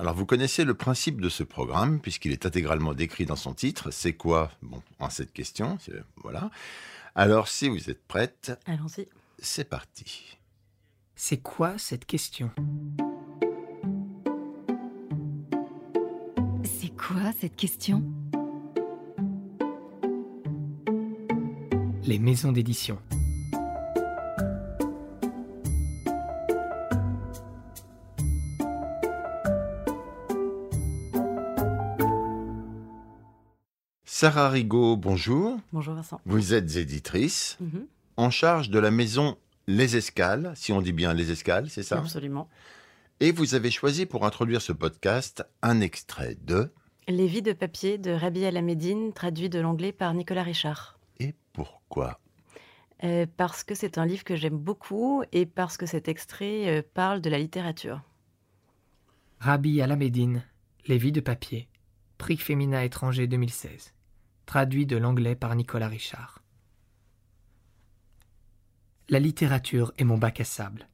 Alors vous connaissez le principe de ce programme puisqu'il est intégralement décrit dans son titre. C'est quoi? Bon, en cette question, voilà. Alors si vous êtes prête, Allons-y. c'est parti. C'est quoi cette question? C'est quoi cette question? Les maisons d'édition. Sarah Rigaud, bonjour. Bonjour Vincent. Vous êtes éditrice Mhm, en charge de la maison Les Escales, si on dit bien Les Escales, c'est ça? Absolument. Et vous avez choisi pour introduire ce podcast un extrait de Les vies de papier de Rabi Alameddine, traduit de l'anglais par Nicolas Richard. Et pourquoi? Euh, parce que c'est un livre que j'aime beaucoup et parce que cet extrait euh, parle de la littérature. Rabbi Alameddine, Les vies de papier. Prix Féminin étranger 2016. Traduit de l'anglais par Nicolas Richard. La littérature est mon bac à sable.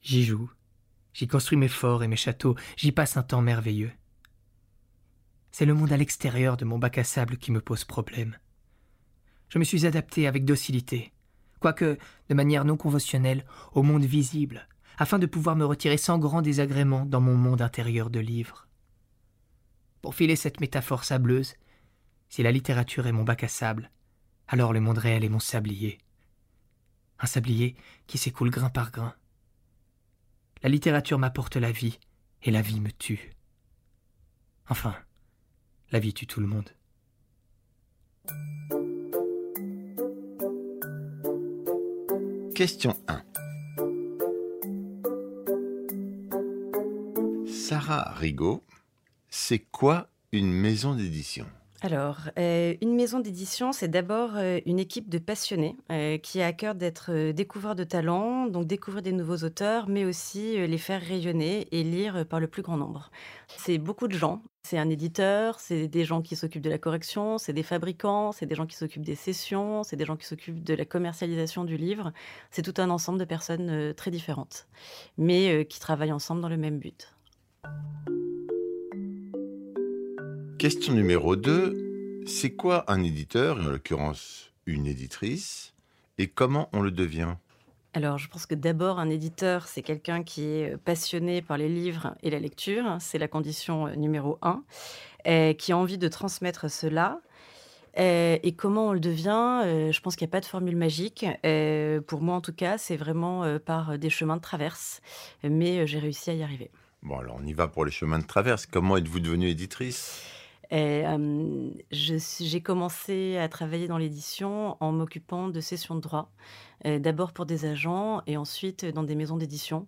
J'y joue. J'y construis mes forts et mes châteaux. J'y passe un temps merveilleux. C'est le monde à l'extérieur de mon bac à sable qui me pose problème. Je me suis adapté avec docilité, quoique de manière non conventionnelle, au monde visible, afin de pouvoir me retirer sans grand désagrément dans mon monde intérieur de livres. Pour filer cette métaphore sableuse, si la littérature est mon bac à sable, alors le monde réel est mon sablier. Un sablier qui s'écoule grain par grain. La littérature m'apporte la vie, et la vie me tue. Enfin, la vie tue tout le monde. Question 1. Sarah Rigaud, c'est quoi une maison d'édition? Alors, euh, une maison d'édition, c'est d'abord euh, une équipe de passionnés euh, qui a à cœur d'être découvreurs de talents, donc découvrir des nouveaux auteurs, mais aussi les faire rayonner et lire par le plus grand nombre. C'est beaucoup de gens. C'est un éditeur, c'est des gens qui s'occupent de la correction, c'est des fabricants, c'est des gens qui s'occupent des sessions, c'est des gens qui s'occupent de la commercialisation du livre. C'est tout un ensemble de personnes très différentes, mais qui travaillent ensemble dans le même but. Question numéro 2. C'est quoi un éditeur, et en l'occurrence une éditrice, et comment on le devient? Alors, je pense que d'abord, un éditeur, c'est quelqu'un qui est passionné par les livres et la lecture. C'est la condition euh, numéro un. qui a envie de transmettre cela. Et comment on le devient? Euh, Je pense qu'il n'y a pas de formule magique. Pour moi, en tout cas, c'est vraiment euh, par des chemins de traverse. Mais j'ai réussi à y arriver. Bon, alors on y va pour les chemins de traverse. Comment êtes-vous devenue éditrice? Et, euh, je suis- J'ai commencé à travailler dans l'édition en m'occupant de sessions de droit, euh, d'abord pour des agents et ensuite dans des maisons d'édition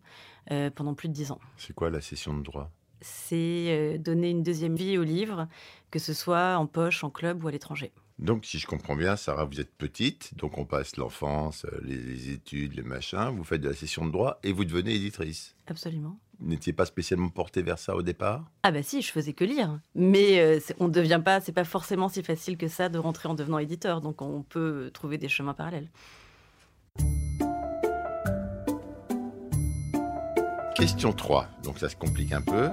euh, pendant plus de dix ans. C'est quoi la session de droit? C'est euh, donner une deuxième vie au livre, que ce soit en poche, en club ou à l'étranger. Donc, si je comprends bien, Sarah, vous êtes petite, donc on passe l'enfance, euh, les, les études, les machins, vous faites de la session de droit et vous devenez éditrice? Absolument. N'étiez pas spécialement portée vers ça au départ Ah bah si, je faisais que lire. Mais euh, on ne devient pas, c'est pas forcément si facile que ça de rentrer en devenant éditeur. Donc on peut trouver des chemins parallèles. Question 3, donc ça se complique un peu.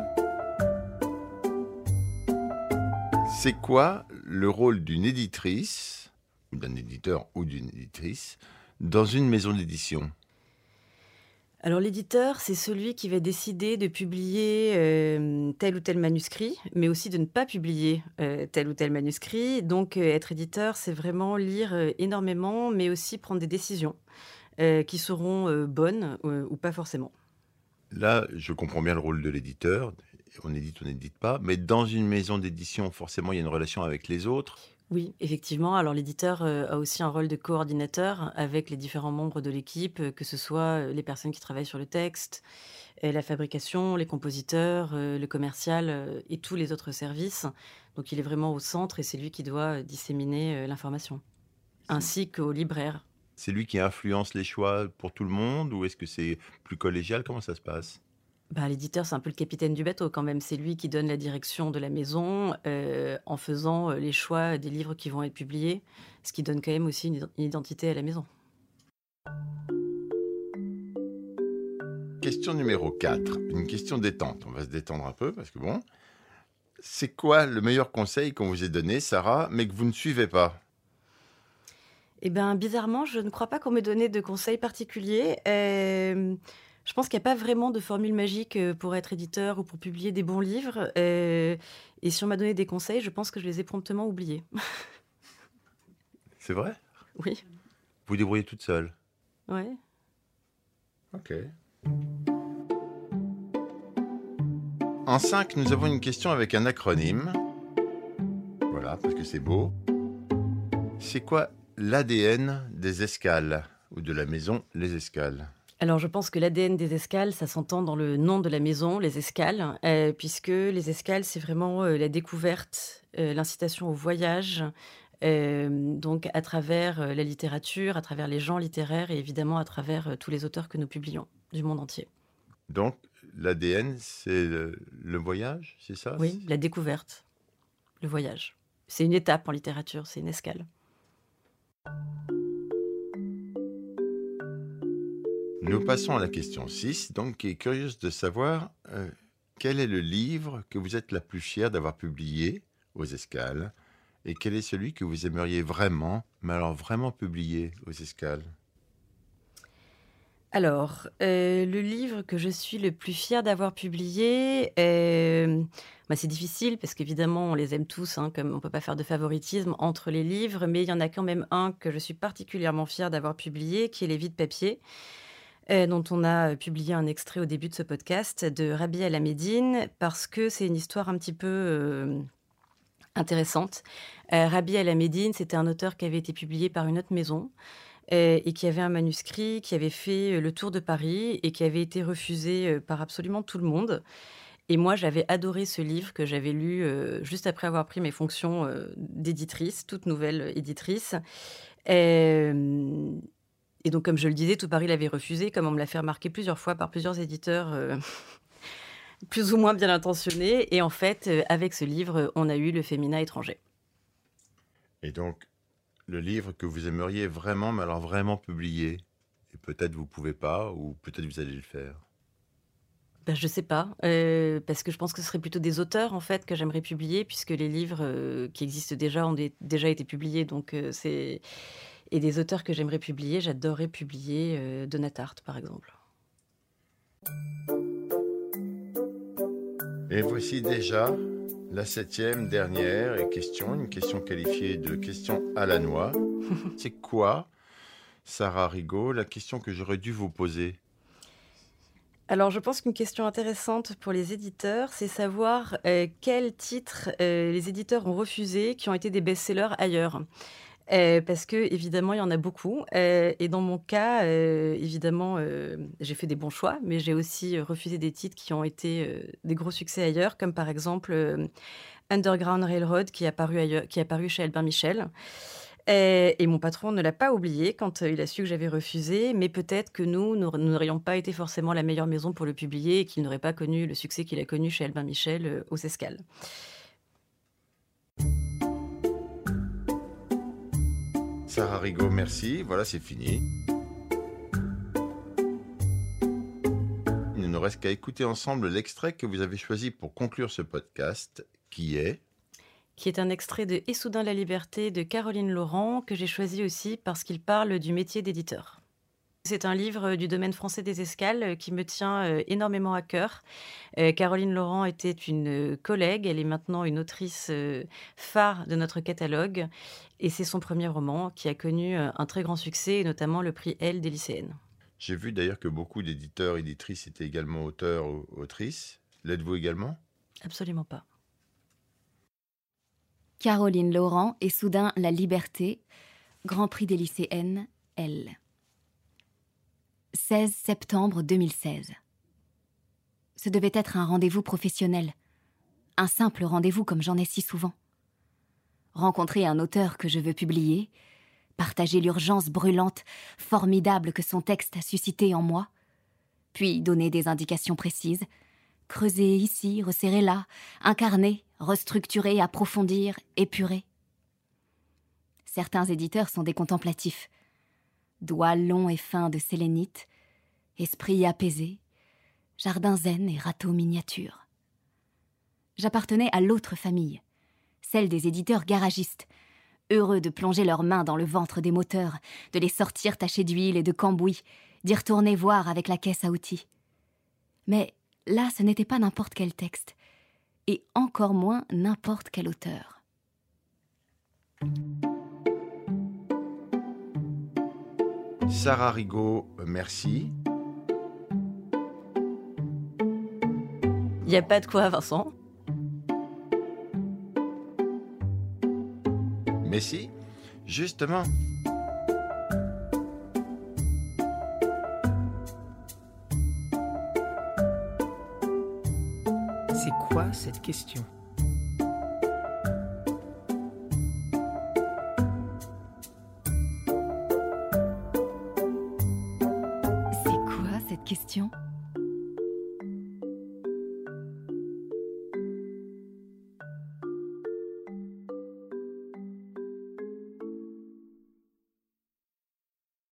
C'est quoi le rôle d'une éditrice, ou d'un éditeur ou d'une éditrice, dans une maison d'édition? Alors l'éditeur, c'est celui qui va décider de publier euh, tel ou tel manuscrit, mais aussi de ne pas publier euh, tel ou tel manuscrit. Donc euh, être éditeur, c'est vraiment lire énormément, mais aussi prendre des décisions qui seront bonnes ou pas forcément. Là, je comprends bien le rôle de l'éditeur. On édite, on n'édite pas. Mais dans une maison d'édition, forcément, il y a une relation avec les autres. Oui, effectivement. Alors l'éditeur euh, a aussi un rôle de coordinateur avec les différents membres de l'équipe, euh, que ce soit euh, les personnes qui travaillent sur le texte, euh, la fabrication, les compositeurs, le commercial et tous les autres services. Donc il est vraiment au centre et c'est lui qui doit disséminer l'information, ainsi qu'aux libraires. C'est lui qui influence les choix pour tout le monde ou est-ce que c'est plus collégial? Comment ça se passe? Bah, l'éditeur, c'est un peu le capitaine du bateau quand même. C'est lui qui donne la direction de la maison euh, en faisant euh, les choix des livres qui vont être publiés, ce qui donne quand même aussi une ident- une identité à la maison. question numéro 4, une question détente. On va se détendre un peu parce que bon, c'est quoi le meilleur conseil qu'on vous ait donné, Sarah, mais que vous ne suivez pas? Eh bien, bizarrement, je ne crois pas qu'on m'ait donné de conseils particuliers. Euh, je pense qu'il n'y a pas vraiment de formule magique euh, pour être éditeur ou pour publier des bons livres. Euh, et si on m'a donné des conseils, je pense que je les ai promptement oubliés. C'est vrai? Oui. Vous vous débrouillez toute seule? Ouais. Ok. En 5, nous avons une question avec un acronyme. Voilà, parce que c'est beau. C'est quoi l'ADN des escales ou de la maison Les Escales? Alors je pense que l'ADN des escales, ça s'entend dans le nom de la maison, les escales, euh, puisque les escales, c'est vraiment euh, la découverte, euh, l'incitation au voyage, donc à travers la littérature, à travers les gens littéraires et évidemment à travers tous les auteurs que nous publions du monde entier. Donc l'ADN, c'est le, voyage, c'est ça? Oui, la découverte, le voyage. C'est une étape en littérature, c'est une escale. Nous passons à la question 6, donc qui est curieuse de savoir quel est le livre que vous êtes la plus fière d'avoir publié aux escales et quel est celui que vous aimeriez vraiment, mais alors vraiment publier aux escales? Alors, euh, le livre que je suis le plus fier d'avoir publié, euh, bah, c'est difficile parce qu'évidemment, on les aime tous, hein, comme on ne peut pas faire de favoritisme entre les livres, mais il y en a quand même un que je suis particulièrement fière d'avoir publié, qui est Les vies de papier, euh, dont on a publié un extrait au début de ce podcast, de Rabi Al-Amédine, parce que c'est une histoire un petit peu intéressante. Euh, Rabi El-Amédine, c'était un auteur qui avait été publié par une autre maison euh, et qui avait un manuscrit qui avait fait euh, le tour de Paris et qui avait été refusé par absolument tout le monde. Et moi, j'avais adoré ce livre que j'avais lu juste après avoir pris mes fonctions d'éditrice, toute nouvelle éditrice. Et donc, comme je le disais, tout Paris l'avait refusé, comme on me l'a fait remarquer plusieurs fois par plusieurs éditeurs plus ou moins bien intentionné. Et en fait, euh, avec ce livre, on a eu le féminin étranger. Et donc, le livre que vous aimeriez vraiment, mais alors vraiment publier, et peut-être vous pouvez pas, ou peut-être vous allez le faire? Ben, je sais pas, euh, parce que je pense que ce serait plutôt des auteurs en fait que j'aimerais publier, puisque les livres euh, qui existent déjà ont déjà été publiés, donc c'est et des auteurs que j'aimerais publier, j'adorerais publier Donat par exemple. Et voici déjà la septième dernière question, une question qualifiée de question à la noix. C'est quoi, Sarah Rigaud, la question que j'aurais dû vous poser? Alors, je pense qu'une question intéressante pour les éditeurs, c'est savoir euh, quels titres euh, les éditeurs ont refusés qui ont été des best-sellers ailleurs. Euh, parce que évidemment il y en a beaucoup euh, et dans mon cas euh, évidemment j'ai fait des bons choix mais j'ai aussi refusé des titres qui ont été des gros succès ailleurs comme par exemple Underground Railroad qui est apparu qui est apparu chez Albin Michel et, et mon patron ne l'a pas oublié quand il a su que j'avais refusé mais peut-être que nous nous n'aurions pas été forcément la meilleure maison pour le publier et qu'il n'aurait pas connu le succès qu'il a connu chez Albin Michel aux escales. Sarah Rigaud, merci. Voilà, c'est fini. Il ne nous reste qu'à écouter ensemble l'extrait que vous avez choisi pour conclure ce podcast, qui est qui est un extrait de Et soudain la liberté de Caroline Laurent, que j'ai choisi aussi parce qu'il parle du métier d'éditeur. C'est un livre du domaine français des escales euh, qui me tient euh, énormément à cœur. Euh, Caroline Laurent était une collègue, elle est maintenant une autrice phare de notre catalogue et c'est son premier roman qui a connu un très grand succès, notamment le prix L des lycéennes. J'ai vu d'ailleurs que beaucoup d'éditeurs, éditrices étaient également auteurs ou autrices. L'êtes-vous également? Absolument pas. Caroline Laurent et soudain La Liberté, Grand Prix des lycéennes, L. 16 septembre 2016. Ce devait être un rendez-vous professionnel, un simple rendez-vous comme j'en ai si souvent. Rencontrer un auteur que je veux publier, partager l'urgence brûlante, formidable que son texte a suscité en moi, puis donner des indications précises, creuser ici, resserrer là, incarner, restructurer, approfondir, épurer. Certains éditeurs sont des contemplatifs, doigts longs et fins de sélénite, esprit apaisé, jardin zen et râteau miniature. J'appartenais à l'autre famille, celle des éditeurs garagistes, heureux de plonger leurs mains dans le ventre des moteurs, de les sortir tachés d'huile et de cambouis, d'y retourner voir avec la caisse à outils. Mais là, ce n'était pas n'importe quel texte, et encore moins n'importe quel auteur. Sarah Rigaud, merci. Il n'y a pas de quoi, Vincent. Mais si, justement. C'est quoi cette question? C'est quoi cette question?